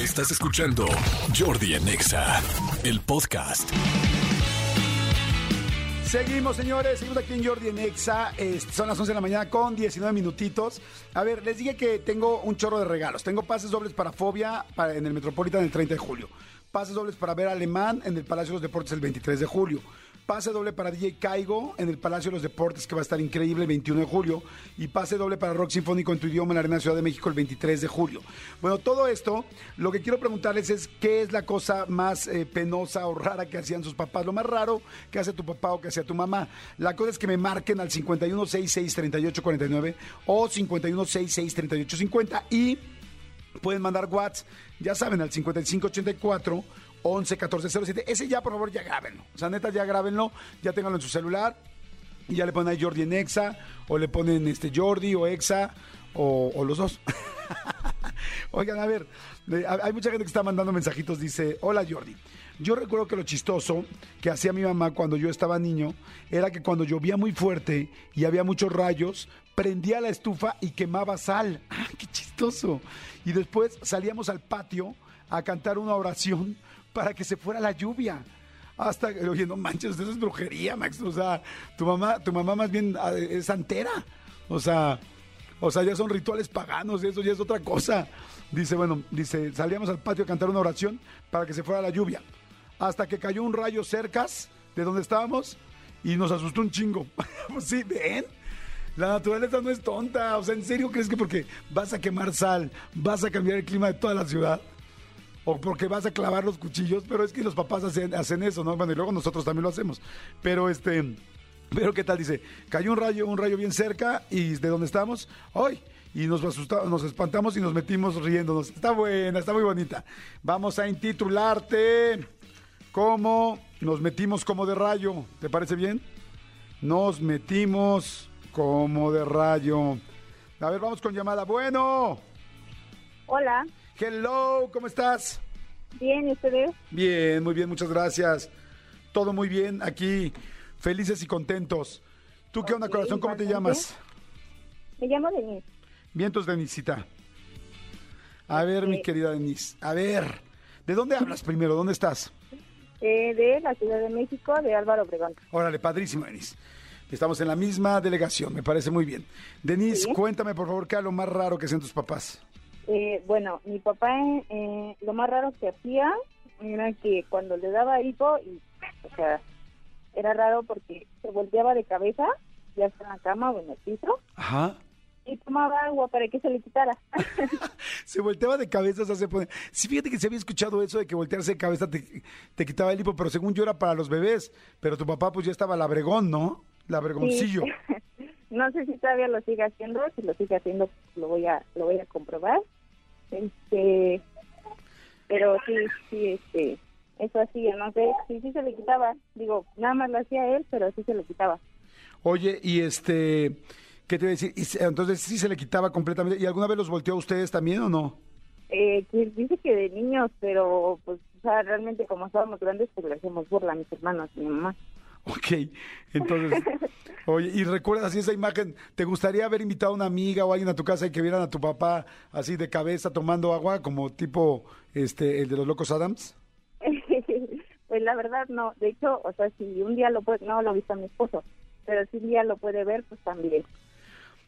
Estás escuchando Jordi en Exa, el podcast. Seguimos, señores. Seguimos aquí en Jordi en Exa. Son las 11 de la mañana con 19 minutitos. A ver, les dije que tengo un chorro de regalos. Tengo pases dobles para Fobia en el Metropolitan el 30 de julio. Pases dobles para ver Alemán en el Palacio de los Deportes el 23 de julio. Pase doble para DJ Caigo en el Palacio de los Deportes, que va a estar increíble el 21 de julio. Y pase doble para Rock Sinfónico en tu idioma en la Arena Ciudad de México el 23 de julio. Bueno, todo esto, lo que quiero preguntarles es qué es la cosa más eh, penosa o rara que hacían sus papás. Lo más raro que hace tu papá o que hacía tu mamá. La cosa es que me marquen al 51663849 o 51663850 y pueden mandar WhatsApp, ya saben, al 5584 11 14 07. Ese ya, por favor, ya grábenlo. O sea, neta, ya grábenlo, ya ténganlo en su celular y ya le ponen ahí Jordi en Exa, o le ponen este Jordi o Exa, o, los dos. Oigan, a ver, hay mucha gente que está mandando mensajitos, dice, hola Jordi. Yo recuerdo que lo chistoso que hacía mi mamá cuando yo estaba niño era que cuando llovía muy fuerte y había muchos rayos, prendía la estufa y quemaba sal. ¡Ah, qué chistoso! Y después salíamos al patio a cantar una oración para que se fuera la lluvia. Hasta, oye, no manches, eso es brujería, Max. O sea, tu mamá, tu mamá más bien ah, es santera. O sea, o sea, ya son rituales paganos, eso ya es otra cosa. Dice, bueno, dice, salíamos al patio a cantar una oración para que se fuera la lluvia. Hasta que cayó un rayo cercas de donde estábamos y nos asustó un chingo. pues sí, ven. La naturaleza no es tonta. O sea, ¿en serio crees que porque vas a quemar sal, vas a cambiar el clima de toda la ciudad? O porque vas a clavar los cuchillos, pero es que los papás hacen, hacen eso, ¿no? Bueno, y luego nosotros también lo hacemos. Pero este, pero qué tal dice, cayó un rayo, un rayo bien cerca y de donde estamos, hoy y nos asustamos, nos espantamos y nos metimos riéndonos. Está buena, está muy bonita. Vamos a intitularte como nos metimos como de rayo. ¿Te parece bien? Nos metimos como de rayo. A ver, vamos con llamada. Bueno. Hola, Hello, ¿cómo estás? bien, ¿y ustedes? Bien, muy bien, muchas gracias. Todo muy bien, aquí felices y contentos. ¿Tú qué onda, corazón? ¿Cómo te llamas? Me llamo Denise. Vientos, Denisita. A ver, mi querida Denis. A ver, ¿de dónde hablas primero? ¿Dónde estás? eh, de la Ciudad de México, de Álvaro Obregón. Órale, padrísimo, Denis. Estamos en la misma delegación, me parece muy bien. Denis, Sí. cuéntame, por favor, qué es lo más raro que hacen tus papás. Eh, bueno, mi papá, eh, lo más raro que hacía era que cuando le daba hipo, y, o sea, era raro porque se volteaba de cabeza, ya sea en la cama o en el piso, Ajá. y tomaba agua para que se le quitara. Se volteaba de cabeza, o sea, se pone... Sí, fíjate que se había escuchado eso de que voltearse de cabeza te, te quitaba el hipo, pero según yo era para los bebés. Pero tu papá pues ya estaba labregón, ¿no? Labregoncillo. no sé si todavía lo sigue haciendo, si lo sigue haciendo lo voy a lo voy a comprobar. Este, pero sí, sí, este, eso hacía, no sé, sí, sí se le quitaba. Digo, nada más lo hacía él, pero sí se le quitaba. Oye, y este... ¿Qué te iba a decir? Entonces sí se le quitaba completamente. ¿Y alguna vez los volteó a ustedes también o no? Eh, que dice que de niños, pero pues, o sea, realmente como estábamos grandes, pues le hacemos burla a mis hermanos y mi mamá. Ok, entonces, oye, y recuerdas así esa imagen, ¿te gustaría haber invitado a una amiga o alguien a tu casa y que vieran a tu papá así de cabeza tomando agua, como tipo este el de los locos Adams? pues la verdad no, de hecho, o sea, si un día lo puede, no lo visto a mi esposo, pero si un día lo puede ver, pues también.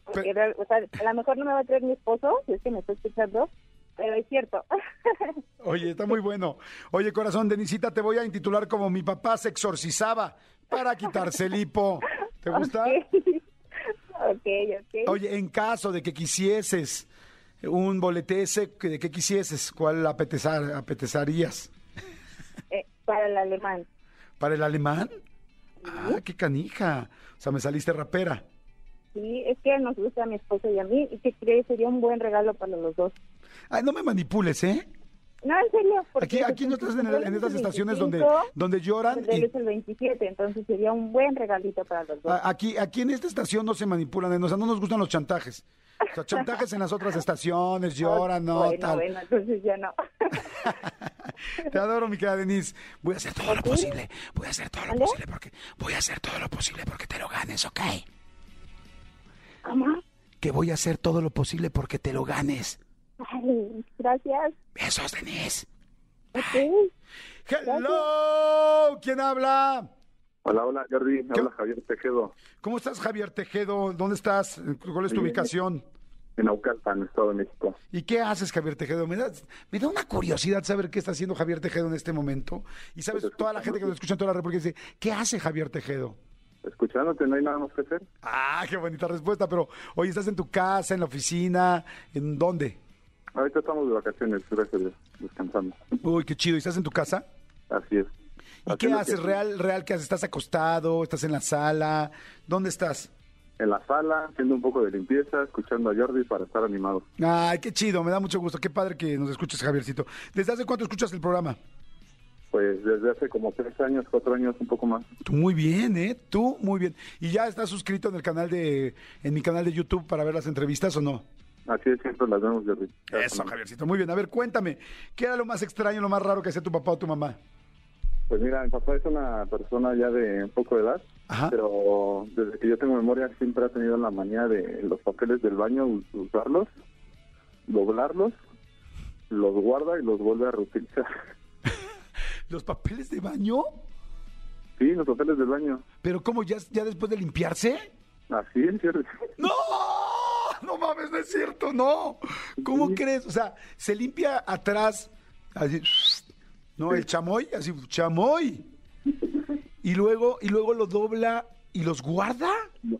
Porque, Pero- o sea, a lo mejor no me va a traer mi esposo, si es que me está escuchando, pero es cierto. Oye, está muy bueno. Oye, corazón, Denisita, te voy a intitular como mi papá se exorcizaba para quitarse el hipo. ¿Te gusta? ok, ok. Oye, en caso de que quisieses un boletese, ¿de qué quisieses? ¿Cuál apetezar, apetezarías? Eh, para el alemán. ¿Para el alemán? Ah, qué canija. O sea, me saliste rapera. Sí, es que nos gusta a mi esposo y a mí, y que cree sería un buen regalo para los dos. Ay, no me manipules, ¿eh? No, en serio. Aquí, aquí no pues, estás en, el- en estas estaciones donde, 25, donde lloran. el de él y- es el 27, entonces sería un buen regalito para los dos. aquí, aquí en esta estación no se manipulan, o sea, no nos gustan los chantajes. O sea, chantajes en las otras estaciones, lloran, no, bueno, tal. bueno, entonces ya no. Te adoro, mi querida Denise. Voy a hacer todo lo posible. Voy a hacer todo lo posible porque voy a hacer todo lo posible porque te lo ganes, ¿ok? ¿Cómo? Que voy a hacer todo lo posible porque te lo ganes. Ay, Gracias. Besos, Denise. Ok. Hello, ¿quién habla? Hola, hola, Jordi. ¿Qué? Habla Javier Tejedo, ¿Cómo estás, Javier Tejedo? ¿Dónde estás? ¿Cuál es tu ubicación? en Naucalpan, Estado de México. ¿Y qué haces, Javier Tejedo? Me da, me da una curiosidad saber qué está haciendo Javier Tejedo en este momento. Y sabes, Pues, toda la gente que nos escucha en toda la República dice, ¿qué hace Javier Tejedo? Escuchándote, no hay nada más que hacer. Ah, qué bonita respuesta, pero oye, ¿estás en tu casa, en la oficina? ¿En dónde? Ahorita estamos de vacaciones, gracias descansando. Uy, qué chido. ¿Y estás en tu casa? Así es. ¿Y Así qué es haces? que- ¿Real, real qué haces? ¿Estás acostado? ¿Estás en la sala? ¿Dónde estás? En la sala, haciendo un poco de limpieza, escuchando a Jordi para estar animados. Ay, qué chido, me da mucho gusto. Qué padre que nos escuches, Javiercito. ¿Desde hace cuánto escuchas el programa? Pues desde hace como tres años, cuatro años, un poco más. Tú muy bien, ¿eh? Tú muy bien. ¿Y ya estás suscrito en el canal de, en mi canal de YouTube para ver las entrevistas o no? Así es, siempre las vemos, Jordi. Cada Eso. Javiercito. Muy bien. A ver, cuéntame, ¿qué era lo más extraño, lo más raro que hacía tu papá o tu mamá? Pues mira, mi papá es una persona ya de un poco de edad, Ajá. pero desde que yo tengo memoria siempre ha tenido la manía de los papeles del baño us- usarlos, doblarlos, los guarda y los vuelve a reutilizar. ¿Los papeles de baño? Sí, los papeles del baño. ¿Pero cómo, ya, ya después de limpiarse? Así es, Jordi. ¡No! No mames, no es cierto, no. ¿Cómo Sí. crees? O sea, se limpia atrás, así, ¿no? El chamoy, así, chamoy. Y luego, y luego lo dobla y los guarda.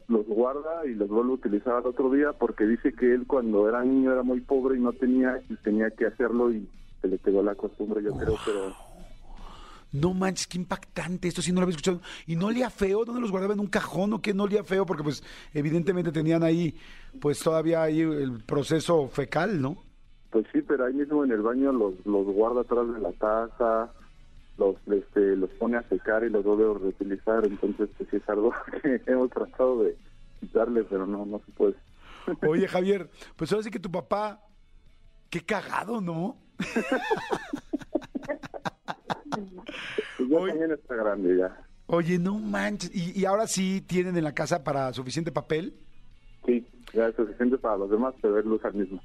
Los guarda y los vuelve a utilizar al otro día porque dice que él cuando era niño era muy pobre y no tenía y tenía que hacerlo y se le quedó la costumbre, yo creo, pero No manches, qué impactante. Esto sí no lo había escuchado. ¿Y no olía feo? ¿Dónde los guardaba en un cajón o qué no olía feo? Porque pues evidentemente tenían ahí, pues todavía ahí el proceso fecal, ¿no? pues sí, pero ahí mismo en el baño los, los guarda atrás de la taza, los este, los pone a secar y los vuelve a reutilizar, entonces pues sí es algo que hemos tratado de quitarle, pero no, no se puede. Oye, Javier, pues ahora sí que tu papá, qué cagado, ¿no? Pues ya también está grande ya. Oye, no manches. ¿Y, y ahora sí tienen en la casa para suficiente papel? Sí, ya es suficiente para los demás, pero lo usa el mismo.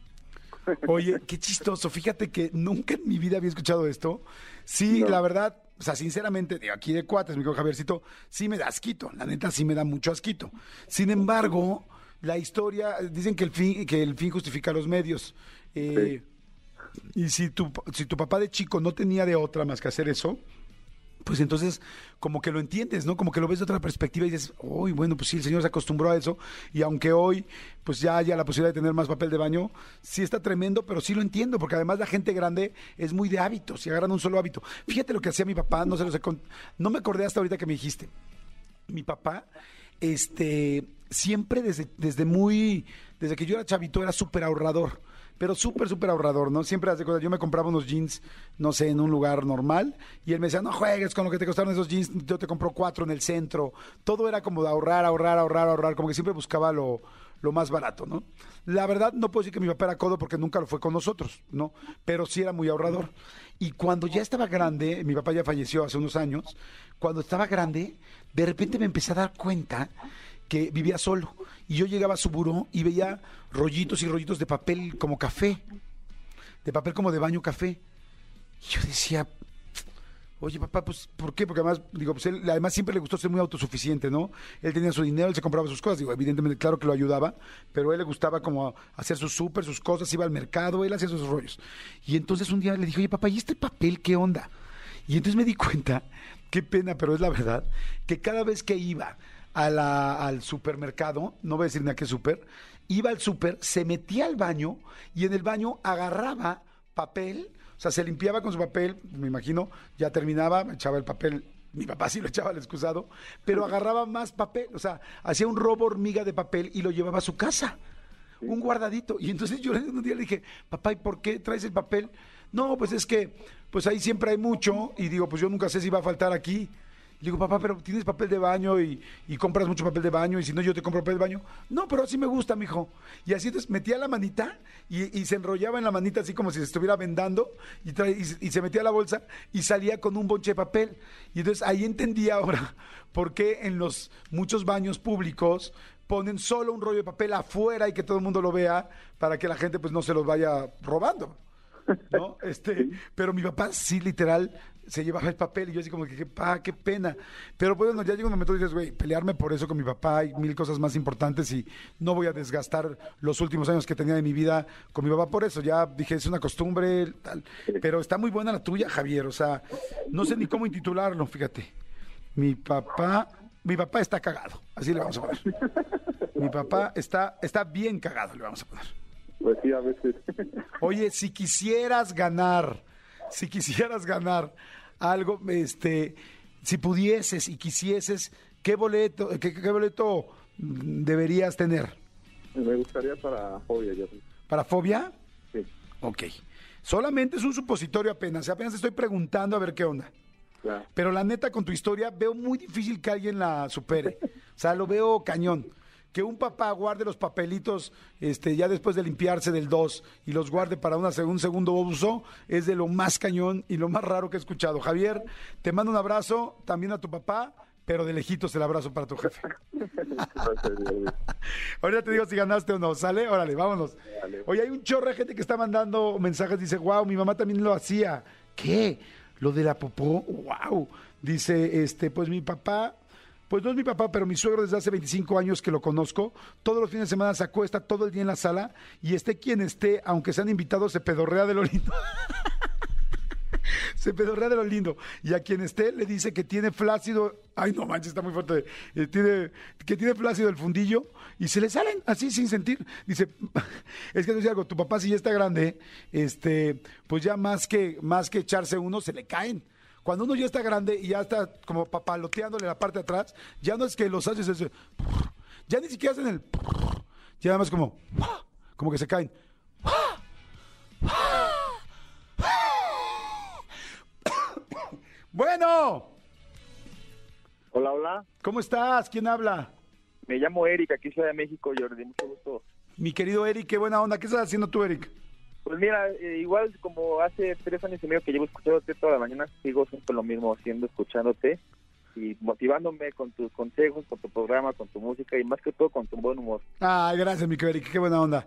Oye, qué chistoso. Fíjate que nunca en mi vida había escuchado esto. Sí, No. la verdad, o sea, sinceramente, de aquí de cuates, mi querido Javiercito, sí me da asquito. La neta, sí me da mucho asquito. Sin embargo, la historia, dicen que el fin, que el fin justifica los medios. Eh, Y si tu, si tu papá de chico no tenía de otra más que hacer eso, pues entonces como que lo entiendes, ¿no? Como que lo ves de otra perspectiva y dices, uy, bueno, pues sí, el señor se acostumbró a eso y aunque hoy pues ya haya la posibilidad de tener más papel de baño, sí está tremendo, pero sí lo entiendo, porque además la gente grande es muy de hábitos y agarran un solo hábito. Fíjate lo que hacía mi papá, no se los he con- no me acordé hasta ahorita que me dijiste. Mi papá, este, siempre desde, desde muy, desde que yo era chavito era súper ahorrador pero súper, súper ahorrador, ¿no? Siempre hace cosas. Yo me compraba unos jeans, no sé, en un lugar normal, y él me decía, no juegues con lo que te costaron esos jeans, yo te compro cuatro en el centro. Todo era como de ahorrar, ahorrar, ahorrar, ahorrar, como que siempre buscaba lo, lo más barato, ¿no? La verdad, no puedo decir que mi papá era codo porque nunca lo fue con nosotros, ¿no? Pero sí era muy ahorrador. Y cuando ya estaba grande, mi papá ya falleció hace unos años, cuando estaba grande, de repente me empecé a dar cuenta que vivía solo. Y yo llegaba a su buró y veía rollitos y rollitos de papel como café, de papel como de baño café. Y yo decía, oye papá, pues, ¿por qué? Porque además, digo, pues él además siempre le gustó ser muy autosuficiente, ¿no? Él tenía su dinero, él se compraba sus cosas, digo, evidentemente, claro que lo ayudaba, pero a él le gustaba como hacer su súper, sus cosas, iba al mercado, él hacía sus rollos. Y entonces un día le dije, oye papá, ¿y este papel qué onda? Y entonces me di cuenta, qué pena, pero es la verdad, que cada vez que iba a la- al supermercado, no voy a decir ni a qué super, iba al super, se metía al baño y en el baño agarraba papel, o sea, se limpiaba con su papel, me imagino, ya terminaba, echaba el papel, mi papá sí lo echaba al excusado, pero agarraba más papel, o sea, hacía un robo hormiga de papel y lo llevaba a su casa un guardadito. Y entonces yo un día le dije, papá, ¿y por qué traes el papel? No, pues es que, pues ahí siempre hay mucho. Y digo, pues yo nunca sé si va a faltar aquí. Y le digo, papá, pero tienes papel de baño y, y compras mucho papel de baño y si no yo te compro papel de baño. No, pero así me gusta, mijo. Y así entonces metía la manita y, y se enrollaba en la manita así como si se estuviera vendando trae- y se metía a la bolsa y salía con un bonche de papel. Y entonces ahí entendí ahora por qué en los muchos baños públicos ponen solo un rollo de papel afuera y que todo el mundo lo vea para que la gente pues no se los vaya robando. ¿no? Este, pero mi papá sí, literal, se llevaba el papel y yo así como que, pa, qué pena. Pero pues, bueno, ya llega un momento y dices, güey, pelearme por eso con mi papá hay mil cosas más importantes y no voy a desgastar los últimos años que tenía de mi vida con mi papá por eso. Ya dije, es una costumbre, tal. Pero está muy buena la tuya, Javier. O sea, no sé ni cómo intitularlo, fíjate. Mi papá, mi papá está cagado. Así le vamos a poner. Mi papá está, está bien cagado, le vamos a poner. Pues sí, a veces. Oye, si quisieras ganar, si quisieras ganar algo, este, si pudieses y quisieses, ¿qué boleto, qué, qué boleto deberías tener? Me gustaría para Fobia, ya. ¿Para fobia? Sí. Ok. Solamente es un supositorio apenas. Apenas estoy preguntando a ver qué onda. Claro. Pero la neta, con tu historia, veo muy difícil que alguien la supere. O sea, lo veo cañón. Que un papá guarde los papelitos este, ya después de limpiarse del 2 y los guarde para una, un segundo uso es de lo más cañón y lo más raro que he escuchado. Javier, te mando un abrazo también a tu papá, pero de lejitos el abrazo para tu jefe. Ahorita te digo si ganaste o no, ¿sale? Órale, vámonos. Oye, hay un chorro de gente que está mandando mensajes, dice, wow, mi mamá también lo hacía. ¿Qué? ¿Lo de la popó? Wow. Dice, este, pues mi papá, pues no es mi papá, pero mi suegro desde hace 25 años que lo conozco, todos los fines de semana se acuesta todo el día en la sala y esté quien esté, aunque sean invitados, se pedorrea de lo lindo. se pedorrea de lo lindo. Y a quien esté le dice que tiene flácido. Ay, no manches, está muy fuerte. eh, tiene, que tiene flácido el fundillo y se le salen así sin sentir. Dice, es que te dice algo, tu papá si ya está grande, este, pues ya más que, más que echarse uno, se le caen. Cuando uno ya está grande y ya está como papaloteándole la parte de atrás, ya no es que los haces ese, ya ni siquiera hacen el, ya nada más como, como que se caen. Bueno, Hola, hola. ¿cómo estás? ¿Quién habla? Me llamo Eric, aquí Ciudad de México, Jordi. Mucho gusto. Mi querido Eric, qué buena onda. ¿Qué estás haciendo tú, Eric? Pues mira, eh, igual como hace tres años y medio que llevo escuchándote toda la mañana, sigo siempre lo mismo haciendo, escuchándote y motivándome con tus consejos, con tu programa, con tu música y más que todo con tu buen humor. Ay, gracias, mi querido qué buena onda.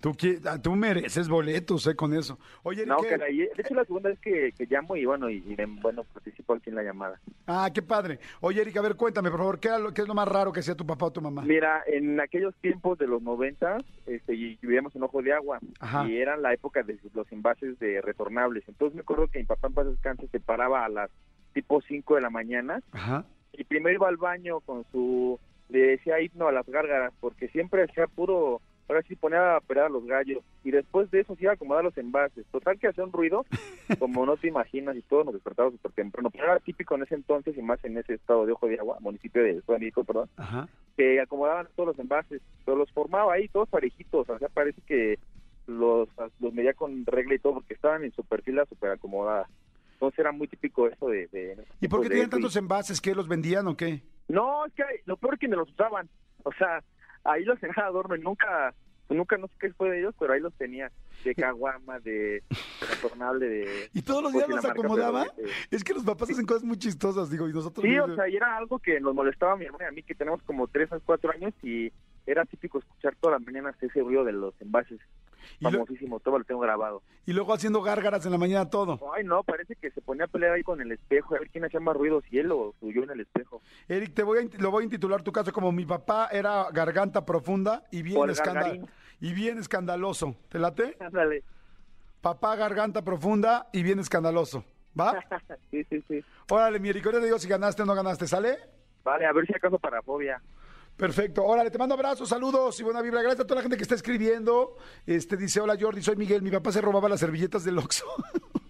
Tú, ah, tú mereces boletos, eh, con eso. Oye, No, ¿qué? caray, de hecho la segunda vez que, que llamo y bueno, y, y, bueno, participo aquí en la llamada. Ah, qué padre. Oye, Eric, a ver, cuéntame, por favor, ¿qué, era lo- qué es lo más raro que hacía tu papá o tu mamá? Mira, en aquellos tiempos de los 90, este, y vivíamos en Ojo de Agua, Ajá. y era la época de los envases de retornables. Entonces me acuerdo que mi papá en paz descanse se paraba a las tipo 5 de la mañana Ajá. y primero iba al baño con su, le decía himno a las gárgaras, porque siempre hacía puro, ahora sí ponía a operar a los gallos, y después de eso se iba a acomodar los envases. Total que hacía un ruido, como no te imaginas, y todos nos despertábamos súper temprano, pero era típico en ese entonces, y más en ese estado de Ojo de Agua, municipio de Ciudad México, perdón, Ajá. que acomodaban todos los envases, pero los formaba ahí todos parejitos, o sea, parece que los, los medía con regla y todo, porque estaban en su perfila súper acomodada. Entonces era muy típico eso de... de ¿Y por qué de tenían tantos envases? ¿Qué los vendían o qué? no, es que lo peor es que me los usaban. O sea, ahí los tenía adorno y nunca, nunca no sé qué fue de ellos, pero ahí los tenía de caguama, de retornable, de... ¿Y todos los días los acomodaba? pero, eh, Es que los papás hacen cosas muy chistosas, digo, y nosotros... Sí, no- o sea, y era algo que nos molestaba a mi hermana y a mí, que tenemos como tres o cuatro años y era típico escuchar todas las mañanas ese ruido de los envases. Famosísimo, todo lo tengo grabado. y luego haciendo gárgaras en la mañana todo. Ay, no, parece que se ponía a pelear ahí con el espejo, a ver quién hacía más ruido, si él o yo en el espejo. Eric, te voy a, lo voy a intitular tu caso como mi papá era garganta profunda y bien, escandal- y bien escandaloso. ¿Te late? Ándale. Papá garganta profunda y bien escandaloso. ¿Va? sí, sí, sí. Órale, mi Eric, ahora te digo si ganaste o no ganaste, ¿sale? Vale, a ver si acaso para fobia. Perfecto. Órale, te mando abrazos, saludos y buena vibra. Gracias a toda la gente que está escribiendo. Este dice, hola Jordi, soy Miguel. Mi papá se robaba las servilletas del Oxxo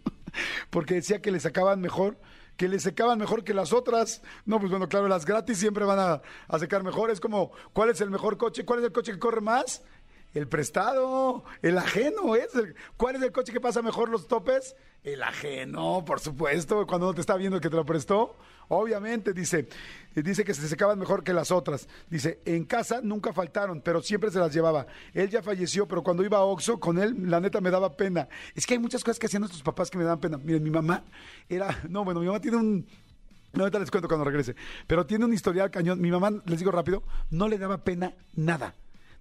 porque decía que le sacaban mejor, que le secaban mejor que las otras. No, pues bueno, claro, las gratis siempre van a, a secar mejor. Es como, ¿cuál es el mejor coche? ¿Cuál es el coche que corre más? El prestado, el ajeno, ¿es? el- ¿Cuál es el coche que pasa mejor los topes? El ajeno, por supuesto, cuando uno te está viendo que te lo prestó. Obviamente, dice, dice que se secaban mejor que las otras. Dice, en casa nunca faltaron, pero siempre se las llevaba. Él ya falleció, pero cuando iba a Oxxo con él, la neta me daba pena. Es que hay muchas cosas que hacían nuestros papás que me daban pena. Miren, mi mamá era, no, bueno, mi mamá tiene un, no, ahorita les cuento cuando regrese. Pero tiene un historial cañón. Mi mamá, les digo rápido, no le daba pena nada.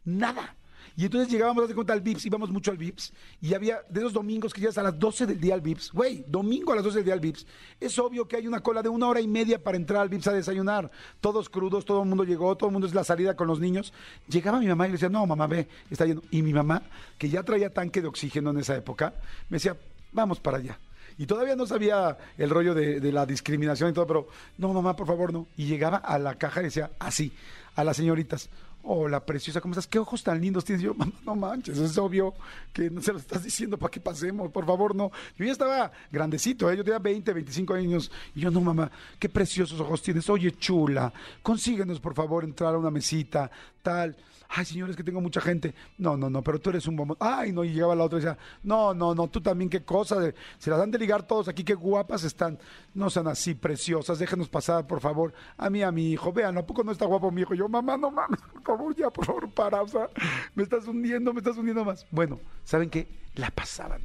Nada. Y entonces llegábamos, de cuenta, al Vips, íbamos mucho al Vips, y había de esos domingos que llegas a las 12 del día al Vips. Güey, domingo a las 12 del día al Vips. Es obvio que hay una cola de una hora y media para entrar al Vips a desayunar. Todos crudos, todo el mundo llegó, todo el mundo es la salida con los niños. Llegaba mi mamá y le decía, no, mamá, ve, está lleno. Y mi mamá, que ya traía tanque de oxígeno en esa época, me decía, vamos para allá. Y todavía no sabía el rollo de, la discriminación y todo, pero no, mamá, por favor, no. Y llegaba a la caja y decía así, a las señoritas, hola, preciosa, ¿cómo estás? ¿Qué ojos tan lindos tienes? Yo, mamá, no manches, es obvio que no se lo estás diciendo para que pasemos, por favor, no. Yo ya estaba grandecito, ¿eh? yo tenía 20, 25 años. Y yo, no, mamá, qué preciosos ojos tienes. Oye, chula, consíguenos, por favor, entrar a una mesita, tal. Ay, señores, que tengo mucha gente. No, no, no, pero tú eres un bombón. Ay, no, y llegaba la otra y decía, no, no, no, tú también, qué cosa. se las dan de ligar todos aquí, qué guapas están. No sean así preciosas, déjenos pasar, por favor. A mí, a mi hijo, vean, ¿a poco no está guapo mi hijo? Yo, mamá, no mames, por favor, ya, por favor, para. O sea, me estás hundiendo, me estás hundiendo más. Bueno, ¿saben qué? La pasaban.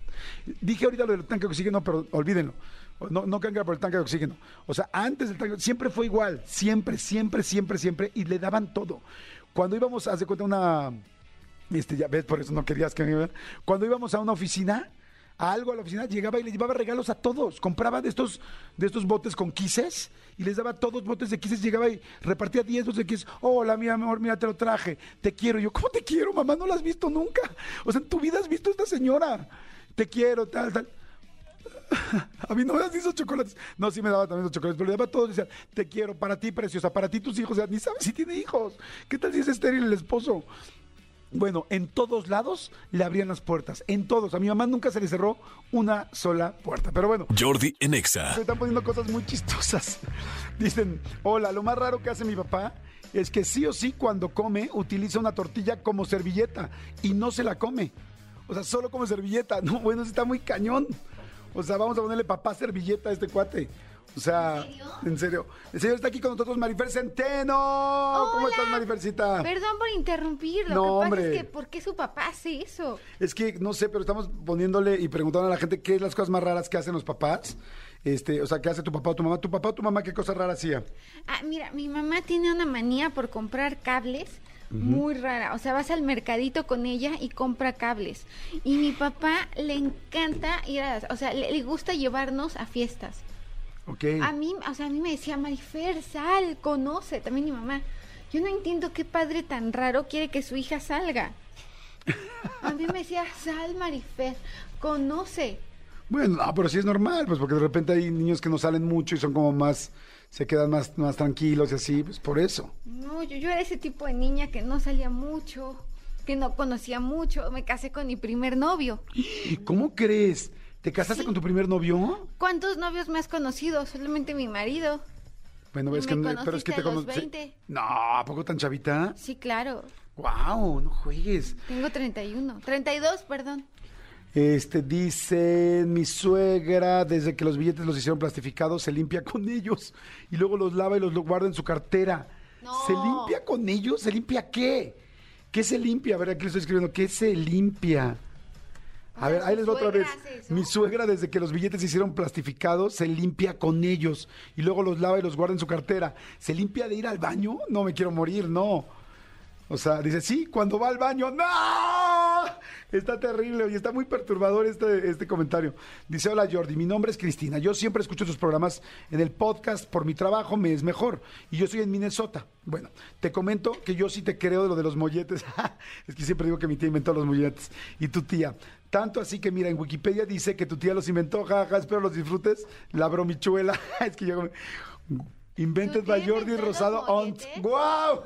Dije ahorita lo del tanque de oxígeno, pero olvídenlo. No, no cambia por el tanque de oxígeno. O sea, antes del tanque, siempre fue igual. Siempre, siempre, siempre, siempre. Y le daban todo. Cuando íbamos, haz de cuenta, una. Este, ya ves, por eso no querías que me. Cuando íbamos a una oficina, a algo a la oficina, llegaba y le llevaba regalos a todos. Compraba de estos, de estos botes con quises y les daba todos botes de quises. Llegaba y repartía 10 botes de quises. Hola, mi amor, mira, te lo traje. Te quiero. Y yo, ¿cómo te quiero, mamá? No la has visto nunca. O sea, en tu vida has visto a esta señora. Te quiero, tal, tal. A mí no me das ni esos chocolates. No, sí me daba también esos chocolates, pero le daba a todos. Decía, te quiero, para ti, preciosa, para ti, tus hijos. O sea, ni sabes si tiene hijos. ¿Qué tal si es estéril el esposo? Bueno, en todos lados le abrían las puertas. En todos. A mi mamá nunca se le cerró una sola puerta. Pero bueno, Jordi en Exa. se están poniendo cosas muy chistosas. Dicen, hola, lo más raro que hace mi papá es que sí o sí cuando come utiliza una tortilla como servilleta y no se la come. O sea, solo como servilleta. No, bueno, está muy cañón. O sea, vamos a ponerle papá servilleta a este cuate. O sea, ¿en serio? El señor está aquí con nosotros, Marifer Centeno. ¿Cómo estás, Marifercita? Perdón por interrumpir, lo No, que pasa hombre. es que ¿por qué su papá hace eso? Es que no sé, pero estamos poniéndole y preguntando a la gente qué es las cosas más raras que hacen los papás. Este, o sea, ¿qué hace tu papá o tu mamá? ¿Tu papá o tu mamá qué cosa rara hacía? Ah, mira, mi mamá tiene una manía por comprar cables muy rara. O sea, vas al mercadito con ella y compra cables. Y mi papá le encanta ir a, o sea, le, le gusta llevarnos a fiestas. Ok. A mí, o sea, a mí me decía, Marifer, sal, conoce, también mi mamá. Yo no entiendo qué padre tan raro quiere que su hija salga. A mí me decía, sal, Marifer, conoce. Bueno, no, pero sí es normal, pues porque de repente hay niños que no salen mucho y son como más, se quedan más, más tranquilos y así, pues por eso. No, yo, yo era ese tipo de niña que no salía mucho, que no conocía mucho. Me casé con mi primer novio. ¿Cómo crees? ¿Te casaste Sí. con tu primer novio? ¿Cuántos novios me has conocido? Solamente mi marido. Bueno, es que, pero es que te conocí. 20. No, ¿a poco tan chavita? Sí, claro. Wow, no juegues. Tengo 31. 32, perdón. Este dice mi suegra, desde que los billetes los hicieron plastificados, se limpia con ellos y luego los lava y los lo guarda en su cartera. No. ¿Se limpia con ellos? ¿Se limpia qué? ¿Qué se limpia? A ver, aquí lo estoy escribiendo. ¿Qué se limpia? A ver, ahí ¿su les va otra vez. Mi suegra, desde que los billetes se hicieron plastificados, se limpia con ellos y luego los lava y los guarda en su cartera. ¿Se limpia de ir al baño? No me quiero morir, no. O sea, dice, sí, cuando va al baño, ¡no! Está terrible y está muy perturbador este, este comentario. Dice, hola Jordi, mi nombre es Cristina. Yo siempre escucho tus programas en el podcast por mi trabajo, me es mejor. Y yo soy en Minnesota. Bueno, te comento que yo sí te creo de lo de los molletes. es que siempre digo que mi tía inventó los molletes. Y tu tía. Tanto así que, mira, en Wikipedia dice que tu tía los inventó, jaja, espero los disfrutes. La bromichuela. es que yo... Invented ¿Tu by Jordi Rosado Ont. ¡Wow!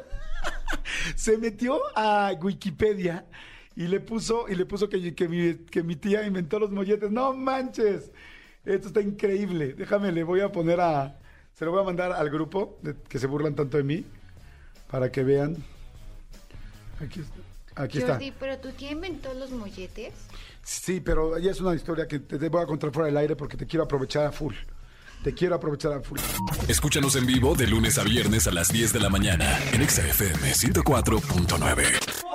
se metió a Wikipedia y le puso y le puso que, que mi, que mi tía inventó los molletes. No manches. Esto está increíble. Déjame, le voy a poner a se lo voy a mandar al grupo de- que se burlan tanto de mí para que vean. Aquí, está. aquí está. Jordi, pero tu tía inventó los molletes. Sí, pero ya es una historia que te, voy a contar fuera del aire porque te quiero aprovechar a full. Te quiero aprovechar a full. Escúchanos en vivo de lunes a viernes a las 10 de la mañana en Exa FM 104.9.